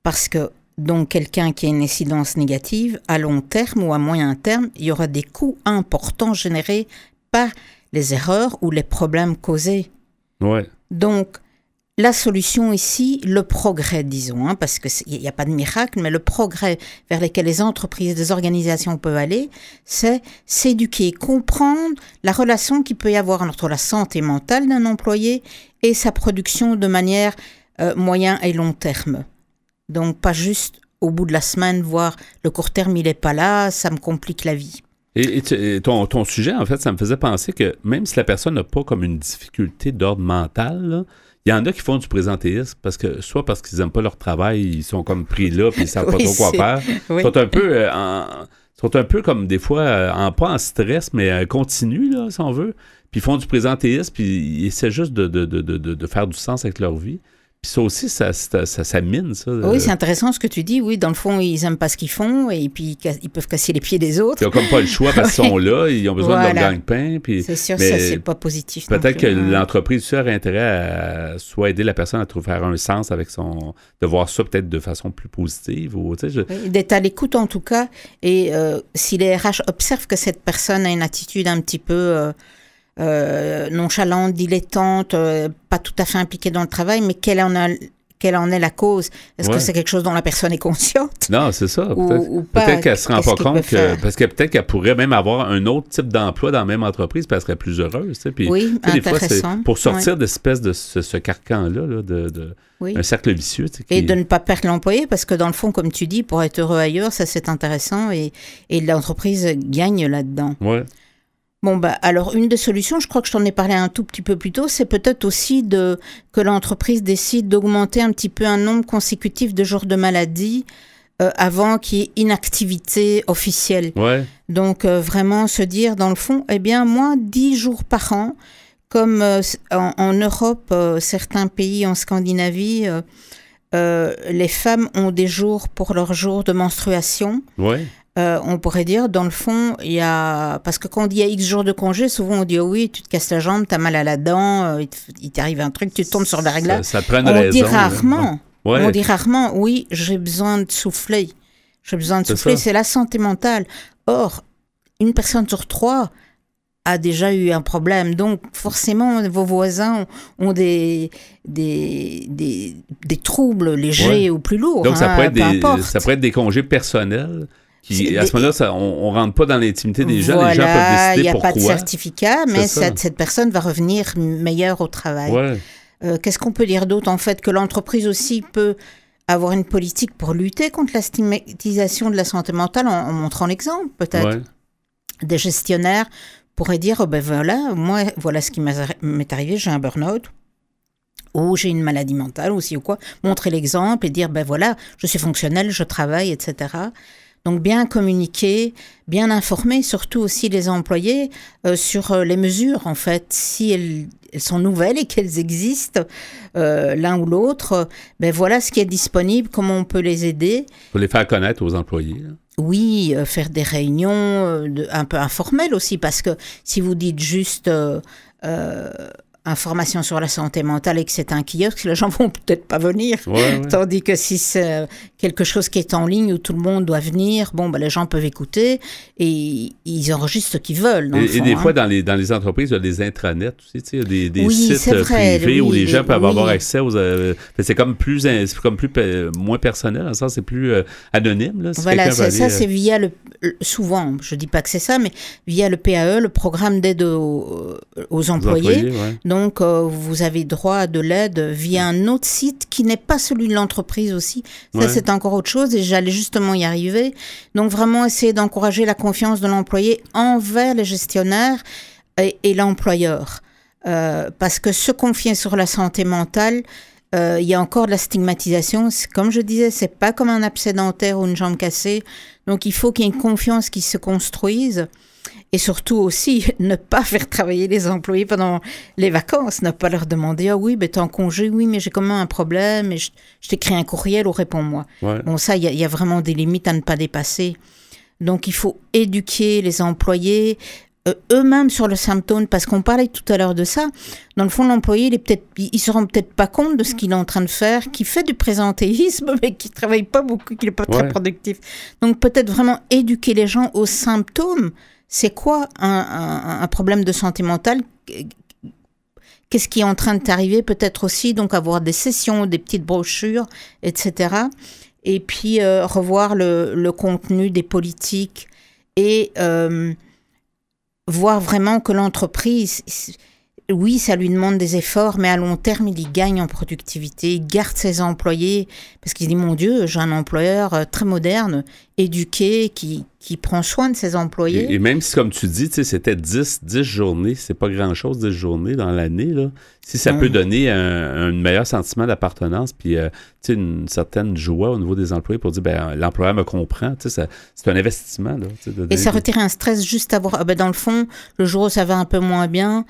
Parce que donc quelqu'un qui a une incidence négative, à long terme ou à moyen terme, il y aura des coûts importants générés par les erreurs ou les problèmes causés. Ouais. Donc, la solution ici, le progrès, disons, hein, parce qu'il n'y a pas de miracle, mais le progrès vers lequel les entreprises, les organisations peuvent aller, c'est s'éduquer, comprendre la relation qu'il peut y avoir entre la santé mentale d'un employé et sa production de manière euh, moyen et long terme. Donc pas juste au bout de la semaine voir le court terme il n'est pas là, ça me complique la vie. Et, ton, ton, sujet, en fait, ça me faisait penser que même si la personne n'a pas comme une difficulté d'ordre mental, Il y en a qui font du présentéisme parce que soit parce qu'ils n'aiment pas leur travail, ils sont comme pris là puis ils savent pas trop quoi faire. Ils sont un peu euh, en, sont un peu comme des fois euh, en pas en stress mais euh, continu là si on veut. Puis ils font du présentéisme puis ils essaient juste de, de, de, de faire du sens avec leur vie ça aussi, ça, ça, mine, ça. Oui, c'est intéressant ce que tu dis. Oui, dans le fond, ils n'aiment pas ce qu'ils font et puis ils peuvent casser les pieds des autres. Ils n'ont comme pas le choix parce qu'ils sont là, ils ont besoin de leur gagne-pain. C'est sûr, ça, c'est pas positif. Peut-être que hein. l'entreprise aurait intérêt à soit aider la personne à trouver faire un sens avec son. de voir ça peut-être de façon plus positive. Ou, D'être à l'écoute en tout cas. Et euh, si les RH observent que cette personne a une attitude un petit peu. Euh, euh, nonchalante, dilettante, euh, pas tout à fait impliquée dans le travail, mais quelle en, a, quelle en est la cause? Est-ce que c'est quelque chose dont la personne est consciente? Non, c'est ça. Peut-être qu'elle se rend pas compte que, parce que peut-être qu'elle pourrait même avoir un autre type d'emploi dans la même entreprise, puis elle serait plus heureuse. Puis, oui, intéressant. pour sortir d'espèce de ce, carcan-là, de, un cercle vicieux. Et de ne pas perdre l'employé, parce que dans le fond, comme tu dis, pour être heureux ailleurs, ça c'est intéressant et, et l'entreprise gagne là-dedans. Ouais. Bon, bah, alors, une des solutions, je crois que je t'en ai parlé un tout petit peu plus tôt, c'est peut-être aussi de, que l'entreprise décide d'augmenter un petit peu un nombre consécutif de jours de maladie euh, avant qu'il y ait inactivité officielle. Ouais. Donc, euh, vraiment se dire, dans le fond, eh bien, moi, 10 jours par an, comme euh, en, Europe, certains pays en Scandinavie, les femmes ont des jours pour leur jour de menstruation. Ouais. Euh, on pourrait dire, dans le fond, il y a. Parce que quand on dit il y a X jours de congé, souvent on dit oh oui, tu te casses la jambe, tu as mal à la dent, euh, il t'arrive un truc, tu tombes sur la règle. Ça, ça on dit rarement. On dit rarement, oui, j'ai besoin de souffler. J'ai besoin de souffler, c'est la santé mentale. Or, une personne sur trois a déjà eu un problème. Donc, forcément, vos voisins ont des, des, des, troubles légers ou plus lourds. Donc, ça, hein, être ça pourrait être des congés personnels à ce moment-là, on, ne rentre pas dans l'intimité des gens. les gens peuvent décider pourquoi. Il n'y a pas de certificat, mais cette, personne va revenir meilleure au travail. Euh, qu'est-ce qu'on peut dire d'autre En fait, que l'entreprise aussi peut avoir une politique pour lutter contre la stigmatisation de la santé mentale en, montrant l'exemple, peut-être. Des gestionnaires pourraient dire, oh ben voilà, moi, voilà ce qui m'est arrivé, j'ai un burn-out ou j'ai une maladie mentale aussi ou quoi, montrer l'exemple et dire ben voilà, je suis fonctionnel, je travaille, etc. Donc bien communiquer, bien informer surtout aussi les employés euh, sur euh, les mesures en fait, si elles, sont nouvelles et qu'elles existent euh, l'un ou l'autre, ben voilà ce qui est disponible, comment on peut les aider. Pour les faire connaître aux employés. Oui, faire des réunions un peu informelles aussi, parce que si vous dites juste information sur la santé mentale et que c'est un kiosque, les gens vont peut-être pas venir. Tandis que si c'est quelque chose qui est en ligne où tout le monde doit venir, bon, ben, les gens peuvent écouter et ils enregistrent ce qu'ils veulent. et, des fois, hein. dans les, dans les entreprises, il y a des intranets aussi, tu sais, des, des sites euh, privés où les gens peuvent avoir accès aux. Euh, c'est comme plus, comme plus moins personnel, sens, c'est plus euh, anonyme. Là, voilà, ça, c'est via le. Souvent, je dis pas que c'est ça, mais via le PAE, le programme d'aide aux, employés. Donc, vous avez droit à de l'aide via un autre site qui n'est pas celui de l'entreprise aussi. Ça, c'est encore autre chose et j'allais justement y arriver. Donc vraiment essayer d'encourager la confiance de l'employé envers les gestionnaires et, l'employeur. Euh, parce que se confier sur la santé mentale, euh, il y a encore de la stigmatisation. Comme je disais, c'est pas comme un abcès dentaire ou une jambe cassée. Donc il faut qu'il y ait une confiance qui se construise. Et surtout aussi, ne pas faire travailler les employés pendant les vacances, ne pas leur demander Ah oui, ben t'es en congé, oui, mais j'ai quand même un problème, et je, t'écris un courriel ou réponds-moi. Bon, ça, il y, a vraiment des limites à ne pas dépasser. Donc, il faut éduquer les employés, euh, eux-mêmes sur le symptôme, parce qu'on parlait tout à l'heure de ça. Dans le fond, l'employé, il est peut-être, il se rend peut-être pas compte de ce qu'il est en train de faire, qui fait du présentéisme, mais qui travaille pas beaucoup, qui n'est pas très productif. Donc peut-être vraiment éduquer les gens aux symptômes c'est quoi un, problème de santé mentale? Qu'est-ce qui est en train de t'arriver? Peut-être aussi donc avoir des sessions, des petites brochures, etc. Et puis euh, revoir le, contenu des politiques et euh, voir vraiment que l'entreprise oui, ça lui demande des efforts, mais à long terme, il y gagne en productivité, il garde ses employés, parce qu'il dit, mon Dieu, j'ai un employeur euh, très moderne, éduqué, qui, qui prend soin de ses employés. Et, même si, comme tu dis, c'était 10, 10 journées, c'est pas grand-chose, 10 journées dans l'année, là. Si ça peut donner un, meilleur sentiment d'appartenance, puis euh, une certaine joie au niveau des employés pour dire, ben, l'employeur me comprend, c'est un investissement. Là, Et ça retire un stress juste à voir. Ah, ben, dans le fond, le jour où ça va un peu moins bien,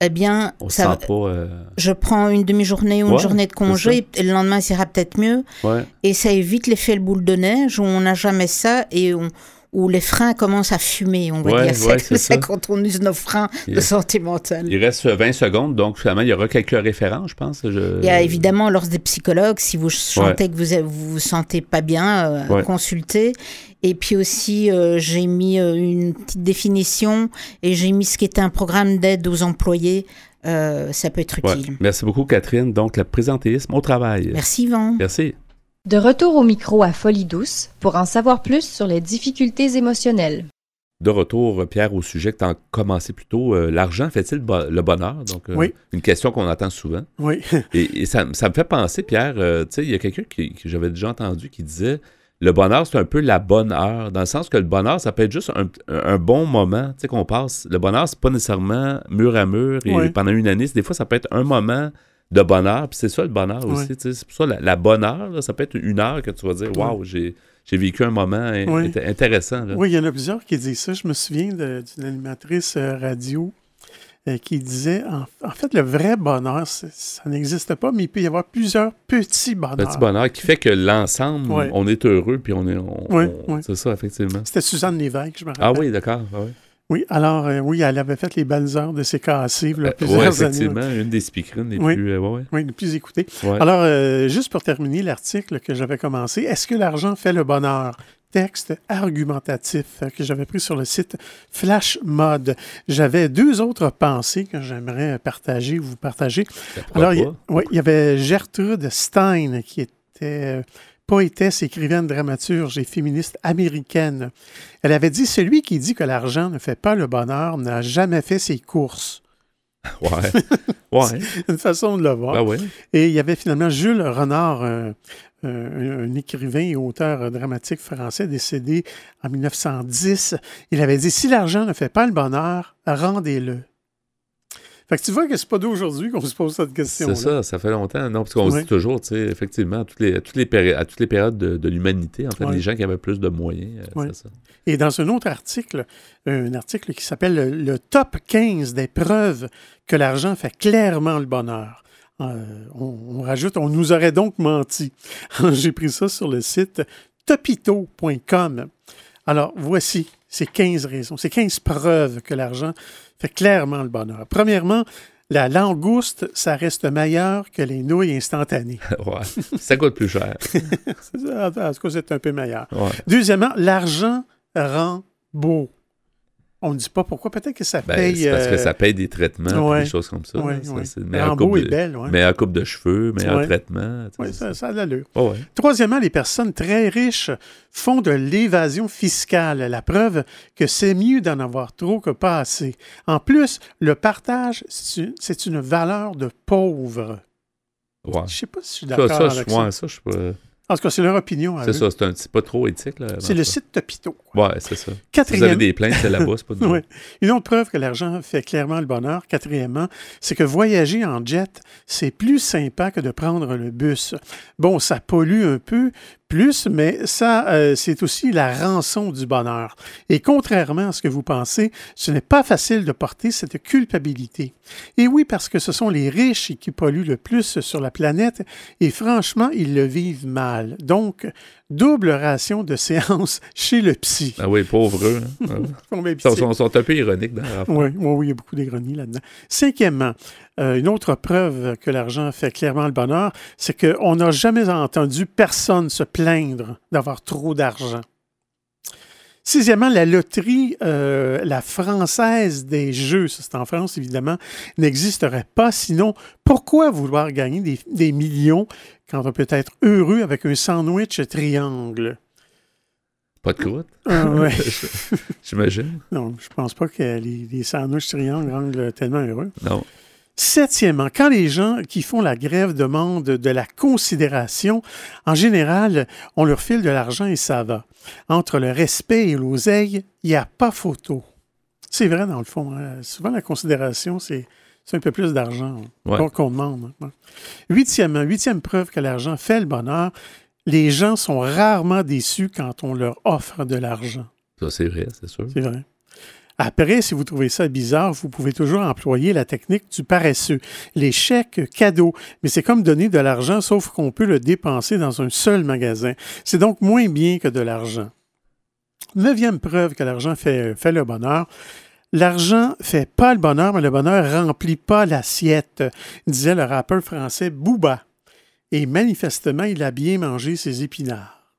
eh bien, ça, euh, je prends une demi-journée ou une journée de congé et le lendemain, ça ira peut-être mieux. Et ça évite l'effet le boule de neige où on n'a jamais ça et on, où les freins commencent à fumer, on va dire. c'est quand on use nos freins de santé mentale. Il reste 20 secondes, donc finalement, il y aura quelques références, je pense. Il y a évidemment, lors des psychologues, si vous sentez que vous vous, vous sentez pas bien, euh, consultez. Et puis aussi, euh, j'ai mis euh, une petite définition et j'ai mis ce qui était un programme d'aide aux employés. ça peut être utile. Merci beaucoup, Catherine. Donc, le présentéisme au travail. Merci, Yvan. Merci. De retour au micro à Folie Douce pour en savoir plus sur les difficultés émotionnelles. De retour, Pierre, au sujet que tu as commencé plus tôt. Euh, l'argent fait-il le bonheur? Donc, euh, oui. Une question qu'on entend souvent. Oui. et, ça, me fait penser, Pierre, euh, tu sais, il y a quelqu'un que j'avais déjà entendu qui disait le bonheur, c'est un peu la bonne heure, dans le sens que le bonheur, ça peut être juste un, bon moment, tu sais, qu'on passe. Le bonheur, c'est pas nécessairement mur à mur et pendant une année. Des fois, ça peut être un moment de bonheur. Puis c'est ça le bonheur aussi. C'est pour ça la, bonne heure, ça peut être une heure que tu vas dire Waouh, j'ai. vécu un moment intéressant. Oui, il y en a plusieurs qui disent ça. Je me souviens d'une animatrice euh, radio euh, qui disait en, fait, le vrai bonheur, ça n'existe pas, mais il peut y avoir plusieurs petits bonheurs. Petits bonheurs qui fait que l'ensemble, on est heureux, puis on est. c'est ça, effectivement. C'était Suzanne Lévesque, je me rappelle. Ah oui, d'accord. Ah oui, alors, euh, oui, elle avait fait les belles heures de ses cassées, là, euh, plusieurs ouais, effectivement, une des speakerines les plus... Euh, oui, les plus écoutées. Alors, juste pour terminer l'article que j'avais commencé, Est-ce que l'argent fait le bonheur? Texte argumentatif que j'avais pris sur le site Flash Mode. J'avais deux autres pensées que j'aimerais partager, vous partager. Alors, il y avait Gertrude Stein qui était poétesse, écrivaine, dramaturge et féministe américaine. Elle avait dit Celui qui dit que l'argent ne fait pas le bonheur n'a jamais fait ses courses. Ouais. ouais. une façon de le voir. Ben et il y avait finalement Jules Renard, un, écrivain et auteur dramatique français décédé en 1910. Il avait dit Si l'argent ne fait pas le bonheur, rendez-le. Fait que tu vois que c'est pas d'aujourd'hui qu'on se pose cette question. C'est ça, ça fait longtemps. Non, parce qu'on se dit toujours, tu sais, effectivement, à toutes les, toutes les, à toutes les périodes de, l'humanité, en fait, les gens qui avaient plus de moyens, euh, c'est ça. Et dans un autre article, un article qui s'appelle le, top 15 des preuves que l'argent fait clairement le bonheur. Euh, on, rajoute, on nous aurait donc menti. J'ai pris ça sur le site topito.com. Alors, voici ces 15 raisons, ces 15 preuves que l'argent fait clairement le bonheur. Premièrement, la langouste, ça reste meilleur que les nouilles instantanées. ouais, ça coûte plus cher. en tout cas, c'est un peu meilleur. Deuxièmement, l'argent rend beau. On ne dit pas pourquoi. Peut-être que ça ben, paye. parce que euh, ça paye des traitements, des choses comme ça. Oui, oui. C'est meilleure coupe, de, belle, meilleure coupe de cheveux, meilleur traitement. Oui, ça, ça a l'allure. Troisièmement, les personnes très riches font de l'évasion fiscale. La preuve que c'est mieux d'en avoir trop que pas assez. En plus, le partage, c'est une valeur de pauvre. Ouais. Je ne sais pas si je suis d'accord avec ça. ça, je suis pas... En tout cas, c'est leur opinion. C'est ça, c'est pas trop éthique. C'est le site Topito. Oui, c'est ça. Quatrième... vous avez des plaintes, c'est là-bas, c'est pas ouais. Une autre preuve que l'argent fait clairement le bonheur, quatrièmement, c'est que voyager en jet, c'est plus sympa que de prendre le bus. Bon, ça pollue un peu, plus, mais ça, euh, c'est aussi la rançon du bonheur. Et contrairement à ce que vous pensez, ce n'est pas facile de porter cette culpabilité. Et oui, parce que ce sont les riches qui polluent le plus sur la planète, et franchement, ils le vivent mal. Donc, double ration de séance chez le psy. Ah oui, pauvres eux. Hein. ils sont, sont, un peu ironiques dans la oui, oui, oui, il y a beaucoup d'ironie là-dedans. Cinquièmement, euh, une autre preuve que l'argent fait clairement le bonheur, c'est qu'on n'a jamais entendu personne se plaindre d'avoir trop d'argent. Sixièmement, la loterie, euh, la française des jeux, ça c'est en France évidemment, n'existerait pas. Sinon, pourquoi vouloir gagner des, des millions quand on peut être heureux avec un sandwich triangle? Pas de croûte? Ah, J'imagine. Non, je pense pas que les, les sandwichs triangles rendent tellement heureux. Non. Septièmement, quand les gens qui font la grève demandent de la considération, en général, on leur file de l'argent et ça va. Entre le respect et l'oseille, il n'y a pas photo. C'est vrai dans le fond. Hein. Souvent, la considération, c'est un peu plus d'argent qu'on demande. Hein. Huitièmement, huitième preuve que l'argent fait le bonheur, les gens sont rarement déçus quand on leur offre de l'argent. Ça, c'est vrai, c'est sûr. C'est vrai. Après, si vous trouvez ça bizarre, vous pouvez toujours employer la technique du paresseux, les chèques cadeaux. Mais c'est comme donner de l'argent, sauf qu'on peut le dépenser dans un seul magasin. C'est donc moins bien que de l'argent. Neuvième preuve que l'argent fait, fait le bonheur. L'argent fait pas le bonheur, mais le bonheur remplit pas l'assiette, disait le rappeur français Booba. Et manifestement, il a bien mangé ses épinards.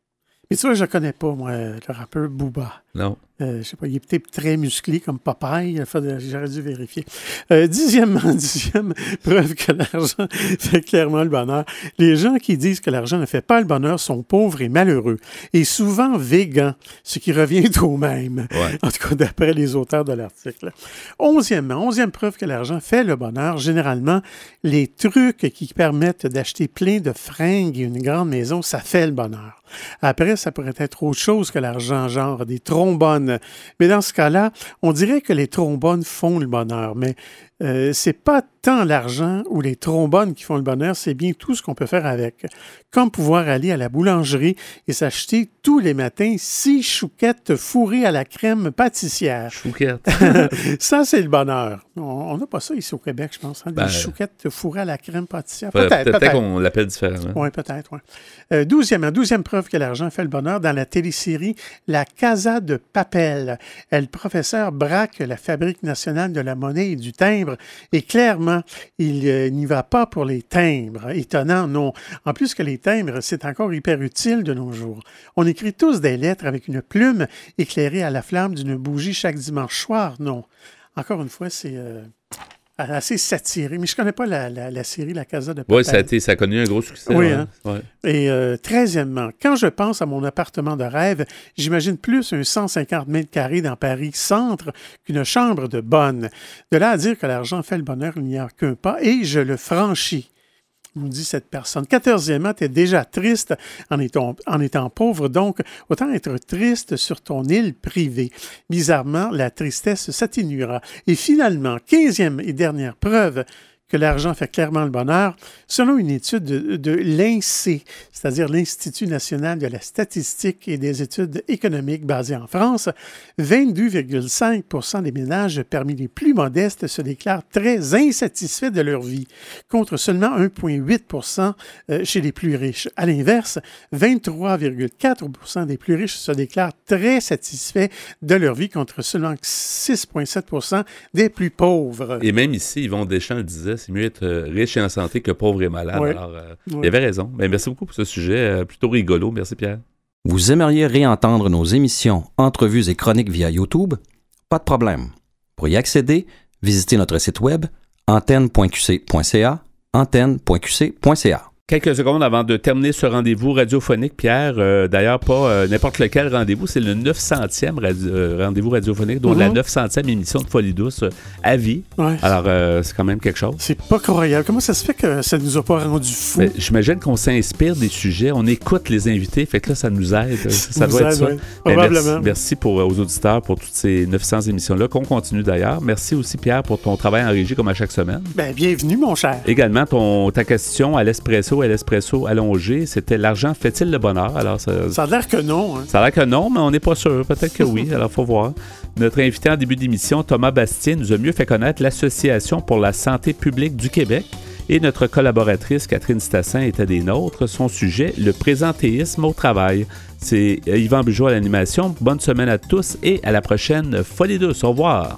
Mais tu vois, je ne connais pas, moi, le rappeur Booba. Non. Euh, je sais pas, il est peut-être très musclé comme Popeye. J'aurais dû vérifier. Euh, dixièmement, dixième preuve que l'argent fait clairement le bonheur. Les gens qui disent que l'argent ne fait pas le bonheur sont pauvres et malheureux et souvent végans, ce qui revient au même. En tout cas, d'après les auteurs de l'article. Onzièmement, onzième preuve que l'argent fait le bonheur. Généralement, les trucs qui permettent d'acheter plein de fringues et une grande maison, ça fait le bonheur. Après, ça pourrait être autre chose que l'argent, genre des trombones. Mais dans ce cas-là, on dirait que les trombones font le bonheur. Mais euh, c'est pas tant l'argent ou les trombones qui font le bonheur, c'est bien tout ce qu'on peut faire avec. Comme pouvoir aller à la boulangerie et s'acheter tous les matins six chouquettes fourrées à la crème pâtissière. Chouquettes. ça, c'est le bonheur. On n'a pas ça ici au Québec, je pense. Hein, des ben, chouquettes fourrées à la crème pâtissière. Peut-être. Peut-être qu'on l'appelle différemment. Oui, peut-être. Ouais. Euh, douzième, douzième preuve que l'argent fait le bonheur dans la télésérie La Casa de Papel. Le professeur braque la Fabrique nationale de la monnaie et du timbre et clairement, il euh, n'y va pas pour les timbres. Étonnant, non. En plus que les timbres, c'est encore hyper utile de nos jours. On écrit tous des lettres avec une plume éclairée à la flamme d'une bougie chaque dimanche soir, non. Encore une fois, c'est... Euh, assez satiré. Mais je ne connais pas la, série La Casa de Papel. Oui, ça a, ça a connu un gros succès. Oui, hein? Et euh, treizièmement, quand je pense à mon appartement de rêve, j'imagine plus un 150 mètres carrés dans Paris centre qu'une chambre de bonne. De là à dire que l'argent fait le bonheur, il n'y a qu'un pas, et je le franchis nous dit cette personne. Quatorzièmement, tu es déjà triste en étant, en étant pauvre, donc autant être triste sur ton île privée. Bizarrement, la tristesse s'atténuera. Et finalement, quinzième et dernière preuve que l'argent fait clairement le bonheur, selon une étude de, de l'INSEE, c'est-à-dire l'Institut national de la statistique et des études économiques basé en France, 22,5 des ménages parmi les plus modestes se déclarent très insatisfaits de leur vie, contre seulement 1,8% euh, chez les plus riches. À l'inverse, 23,4% des plus riches se déclarent très satisfaits de leur vie, contre seulement 6,7 des plus pauvres. Et même ici, Yvon Deschamps le disait, c'est mieux être euh, riche et en santé que pauvre et malade. Alors, euh, il avait raison. Ben, merci beaucoup pour ce sujet euh, plutôt rigolo. Merci, Pierre. Vous aimeriez réentendre nos émissions, entrevues et chroniques via YouTube? Pas de problème. Pour y accéder, visitez notre site web antenne.qc.ca, antenne.qc.ca. Quelques secondes avant de terminer ce rendez-vous radiophonique, Pierre, euh, d'ailleurs pas euh, n'importe lequel rendez-vous, c'est le 900e euh, rendez-vous radiophonique, donc la 900e mhm. émission de Folie douce à vie. Alors, c'est quand même quelque chose. C'est pas croyable. Comment ça se fait que ça nous a pas rendu fou? Ben, j'imagine qu'on s'inspire des sujets, on écoute les invités, fait que là, ça nous aide. Ça, doit être ça. Ben, Probablement. merci, pour, aux auditeurs pour toutes ces 900 émissions-là, qu'on continue d'ailleurs. Merci aussi, Pierre, pour ton travail en régie comme à chaque semaine. Ben, bienvenue, mon cher. Également, ton, ta question à l'espresso à l'espresso allongé, c'était l'argent fait-il le bonheur? Alors, ça, ça a l'air que non. Hein. Ça a l'air que non, mais on n'est pas sûr. Peut-être que oui. Alors, faut voir. Notre invité en début d'émission, Thomas Bastien, nous a mieux fait connaître l'Association pour la santé publique du Québec. Et notre collaboratrice Catherine Stassin était des nôtres. Son sujet, le présentéisme au travail. C'est Yvan Bugeaud à l'animation. Bonne semaine à tous et à la prochaine Folie douce. Au revoir.